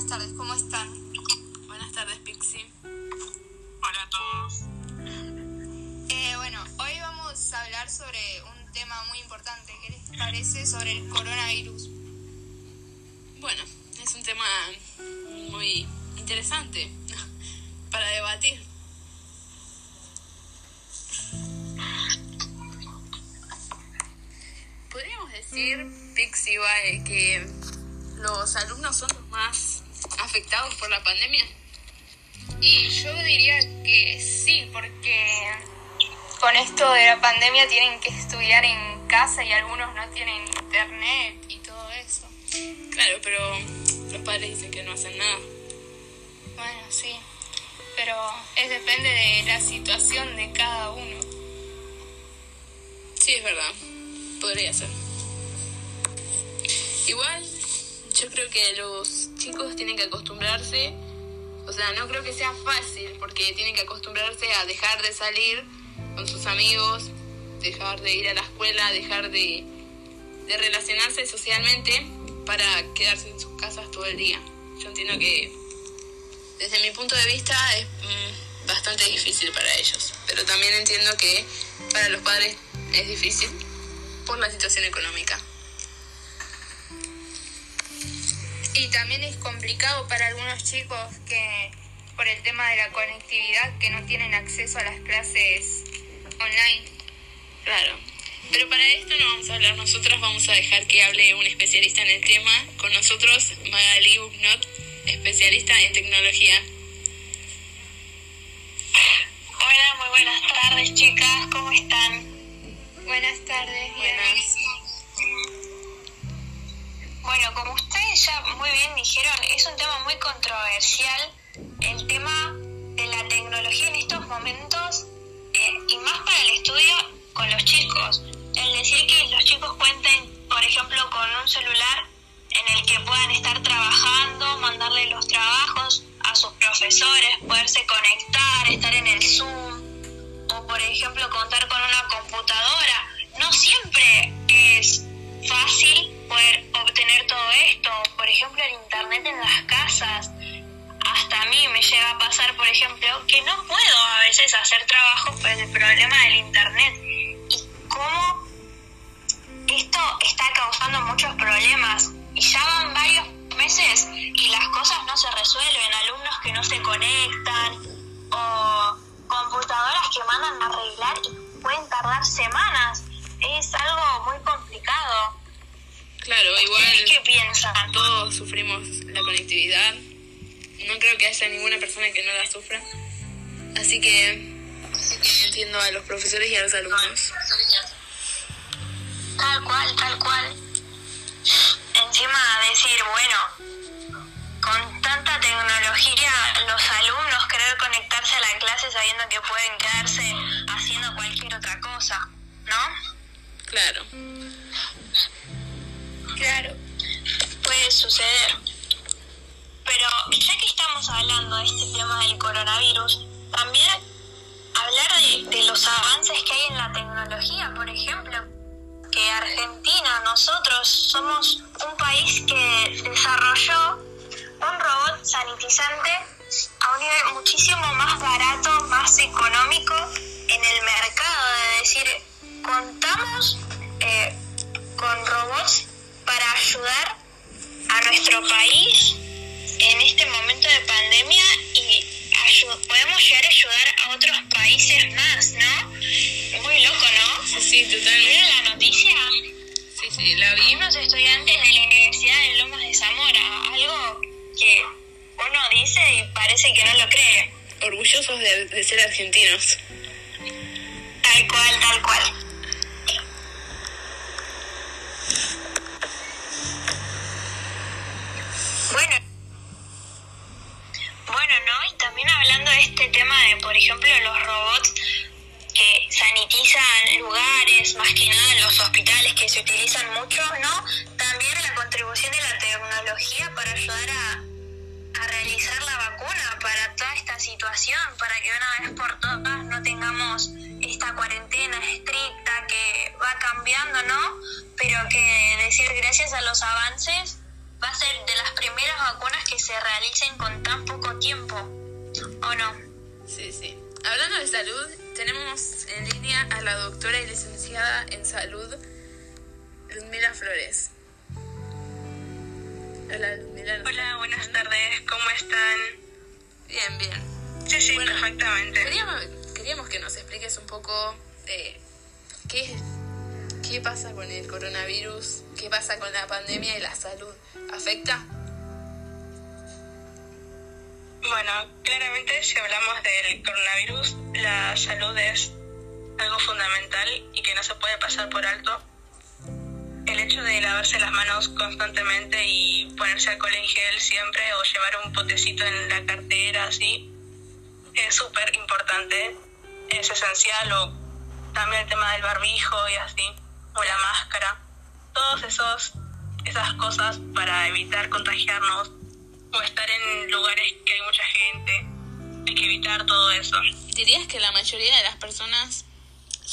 Buenas tardes, ¿cómo están? Buenas tardes, Pixie. Hola a todos. Eh, bueno, hoy vamos a hablar sobre un tema muy importante. ¿Qué les parece sobre el coronavirus? Bueno, es un tema muy interesante para debatir. Podríamos decir, Pixie que los alumnos son los más afectados por la pandemia. Y yo diría que sí, porque con esto de la pandemia tienen que estudiar en casa y algunos no tienen internet y todo eso. Claro, pero los padres dicen que no hacen nada. Bueno, sí, pero es depende de la situación de cada uno. Sí, es verdad. Podría ser. Igual, yo creo que los chicos tienen que acostumbrarse. O sea, no creo que sea fácil porque tienen que acostumbrarse a dejar de salir con sus amigos, dejar de ir a la escuela, dejar de, de relacionarse socialmente para quedarse en sus casas todo el día. Yo entiendo que desde mi punto de vista es mm, bastante difícil para ellos, pero también entiendo que para los padres es difícil por la situación económica. Y también es complicado para algunos chicos que por el tema de la conectividad que no tienen acceso a las clases online. Claro. Pero para esto no vamos a hablar nosotras, vamos a dejar que hable un especialista en el tema. Con nosotros, Magali Bugnot, especialista en tecnología. Hola, muy buenas tardes chicas, ¿cómo están? Buenas tardes, Buenas. Bueno, como ustedes ya muy bien dijeron, es un tema muy controversial el tema de la tecnología en estos momentos eh, y más para el estudio con los chicos. El decir que los chicos cuenten, por ejemplo, con un celular en el que puedan estar trabajando, mandarle los trabajos a sus profesores, poderse conectar, estar en el Zoom, o por ejemplo contar con una computadora. No siempre es fácil poder obtener todo esto. Por ejemplo, el internet en las casas. Hasta a mí me llega a pasar, por ejemplo, que no puedo a veces hacer trabajo por el problema del internet. Y cómo esto está causando muchos problemas. Y ya van varios meses y las cosas no se resuelven. Alumnos que no se conectan o computadoras que mandan a arreglar y pueden tardar semanas. Es algo muy complicado. Claro, ¿Ustedes igual qué piensan? todos sufrimos la conectividad. No creo que haya ninguna persona que no la sufra. Así que entiendo a los profesores y a los alumnos. Tal cual, tal cual. Encima decir, bueno, con tanta tecnología, los alumnos querer conectarse a la clase sabiendo que pueden quedarse haciendo cualquier otra cosa, ¿no? Claro. Claro. Puede suceder. Pero ya que estamos hablando de este tema del coronavirus, también hablar de, de los avances que hay en la tecnología, por ejemplo, que Argentina, nosotros somos un país que desarrolló un robot sanitizante a un nivel muchísimo más barato, más económico en el mercado. Es decir, contamos eh, con robots para ayudar a nuestro país en este momento de pandemia y podemos llegar a ayudar a otros países más, ¿no? Muy loco, ¿no? Sí, sí, totalmente. ¿Vieron la noticia? Sí, sí, la vi. Unos estudiantes de la Universidad de Lomas de Zamora, algo que uno dice y parece que no lo cree. Orgullosos de, de ser argentinos. Tal cual, tal cual. Hablando de este tema de, por ejemplo, los robots que sanitizan lugares, más que nada los hospitales que se utilizan mucho, ¿no? También la contribución de la tecnología para ayudar a realizar la vacuna para toda esta situación, para que una vez por todas no tengamos esta cuarentena estricta que va cambiando, ¿no? pero que decir gracias a los avances va a ser de las primeras vacunas que se realicen con tan poco tiempo, ¿o no? Sí, sí. Hablando de salud, tenemos en línea a la doctora y licenciada en salud, Ludmila Flores. Hola, Ludmila. Hola, buenas tardes, ¿cómo están? Bien, bien. Sí, sí, Bueno, perfectamente. Queríamos, queríamos que nos expliques un poco de qué, qué pasa con el coronavirus, qué pasa con la pandemia y la salud. ¿Afecta? Bueno, claramente si hablamos del coronavirus, la salud es algo fundamental y que no se puede pasar por alto. El hecho de lavarse las manos constantemente y ponerse alcohol en gel siempre o llevar un potecito en la cartera, así, es súper importante, es esencial. O también el tema del barbijo y así, o la máscara. Todos esas cosas para evitar contagiarnos o estar en lugares que hay mucha gente. Hay que evitar todo eso. ¿Dirías que la mayoría de las personas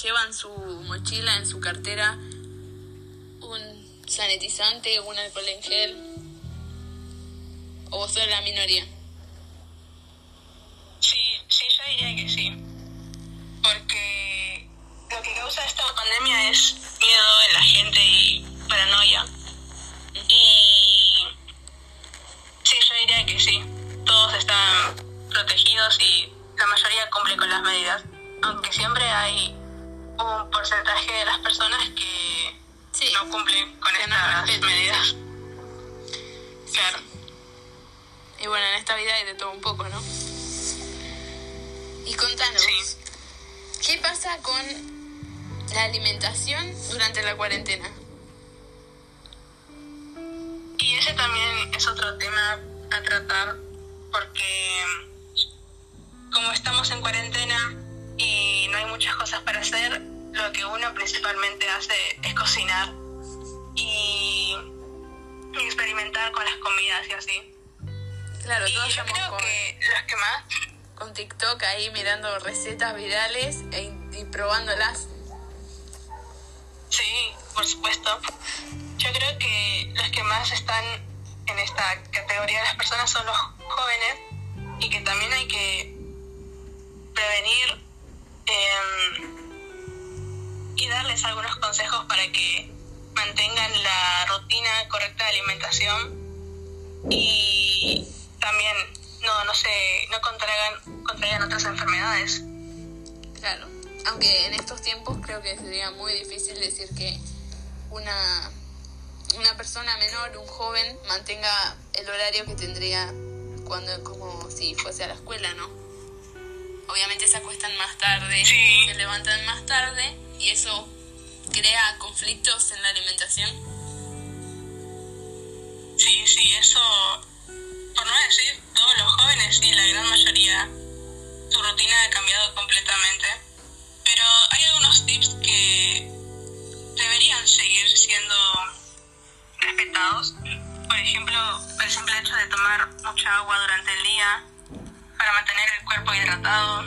llevan su mochila en su cartera un sanitizante, un alcohol en gel? ¿O vos sos la minoría? Sí, sí, yo diría que sí. Porque lo que causa esta pandemia es miedo en la gente y paranoia. Y que sí. Todos están protegidos y la mayoría cumple con las medidas. Aunque siempre hay un porcentaje de las personas que Sí. no cumplen con no estas medidas. Claro. Y bueno, en esta vida hay de todo un poco, ¿no? Y contanos, Sí. ¿qué pasa con la alimentación durante la cuarentena? Y ese también es otro tema a tratar porque como estamos en cuarentena y no hay muchas cosas para hacer, lo que uno principalmente hace es cocinar y experimentar con las comidas y así. Claro, Y todos yo creo con, que los que más, con TikTok ahí mirando recetas virales e, y probándolas. sí, por supuesto, yo creo que los que más están en esta categoría de las personas son los jóvenes y que también hay que prevenir em, y darles algunos consejos para que mantengan la rutina correcta de alimentación y también no no se no contraigan contraigan otras enfermedades. Claro, aunque en estos tiempos creo que sería muy difícil decir que una, una persona menor, un joven, mantenga el horario que tendría cuando como si fuese a la escuela, ¿no? Obviamente se acuestan más tarde, Sí. se levantan más tarde y eso crea conflictos en la alimentación. sí sí eso por no decir todos los jóvenes y la gran mayoría su rutina ha cambiado completamente pero hay algunos tips que deberían seguir siendo por ejemplo el simple hecho de tomar mucha agua durante el día para mantener el cuerpo hidratado.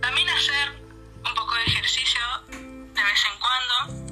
También hacer un poco de ejercicio de vez en cuando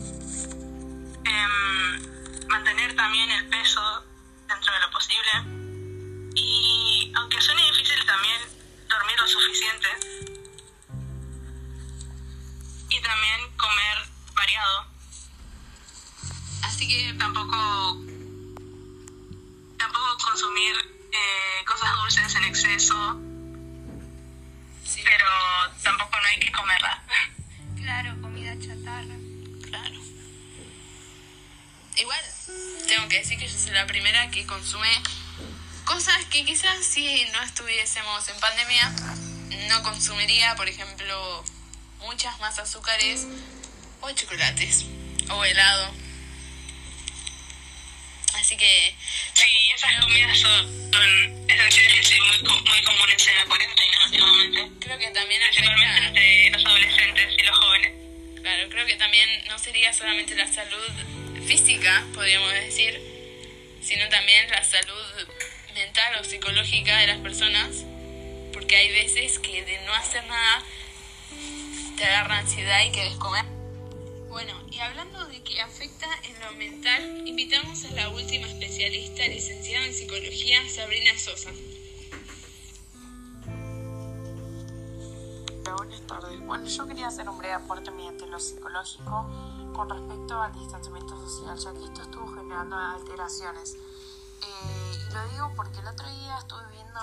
tengo que decir que yo soy la primera que consume cosas que quizás si no estuviésemos en pandemia no consumiría, por ejemplo, muchas más azúcares o chocolates o helado. Así que Sí, esas comidas son, son esenciales y muy, muy comunes en la cuarentena últimamente, creo que también principalmente entre los adolescentes y los jóvenes. claro, creo que también no sería solamente la salud física, podríamos decir, sino también la salud mental o psicológica de las personas, porque hay veces que de no hacer nada te agarra ansiedad y quieres comer. Bueno, y hablando de que afecta en lo mental, invitamos a la última especialista, licenciada en psicología, Sabrina Sosa. Buenas tardes. Bueno, yo quería hacer un breve aporte mediante lo psicológico con respecto al distanciamiento social, ya que esto estuvo generando alteraciones. Eh, y lo digo porque el otro día estuve viendo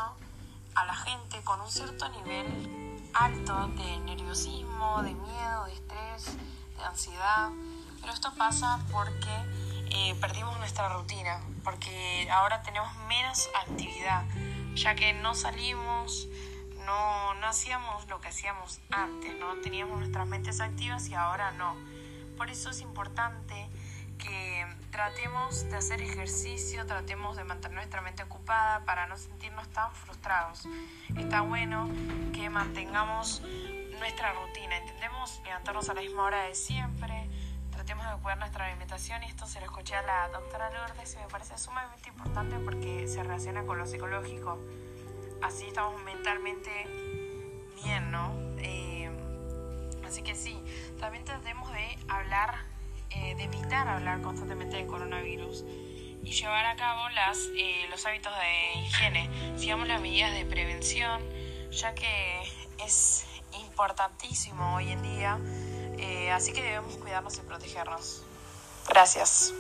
a la gente con un cierto nivel alto de nerviosismo, de miedo, de estrés, de ansiedad. Pero esto pasa porque eh, perdimos nuestra rutina, porque ahora tenemos menos actividad, ya que no salimos, no, no hacíamos lo que hacíamos antes, no teníamos nuestras mentes activas y ahora no. Por eso es importante que tratemos de hacer ejercicio, tratemos de mantener nuestra mente ocupada para no sentirnos tan frustrados. Está bueno que mantengamos nuestra rutina, intentemos levantarnos a la misma hora de siempre, tratemos de cuidar nuestra alimentación y esto se lo escuché a la doctora Lourdes y me parece sumamente importante porque se relaciona con lo psicológico. Así estamos mentalmente bien, ¿no? Así que sí, también tratemos de hablar, eh, de evitar hablar constantemente del coronavirus y llevar a cabo las, eh, los hábitos de higiene. Sigamos las medidas de prevención, ya que es importantísimo hoy en día, eh, así que debemos cuidarnos y protegernos. Gracias.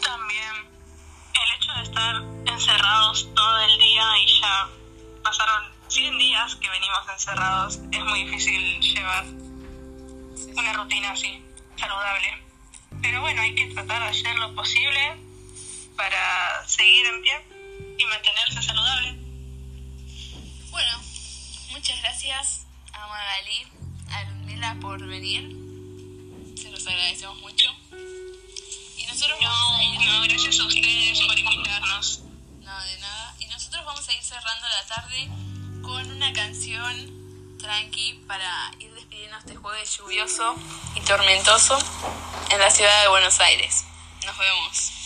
También el hecho de estar encerrados todo el día y ya pasaron 100 días que venimos encerrados, es muy difícil llevar una rutina así, saludable. Pero bueno, hay que tratar de hacer lo posible para seguir en pie y mantenerse saludable. Bueno, muchas gracias a Magali, a Ludmila por venir. Se los agradecemos mucho. Y nosotros vamos a ir... No, gracias a ustedes por invitarnos. No, de nada. Y nosotros vamos a ir cerrando la tarde con una canción tranqui para ir despidiendo este jueves lluvioso y tormentoso en la ciudad de Buenos Aires. Nos vemos.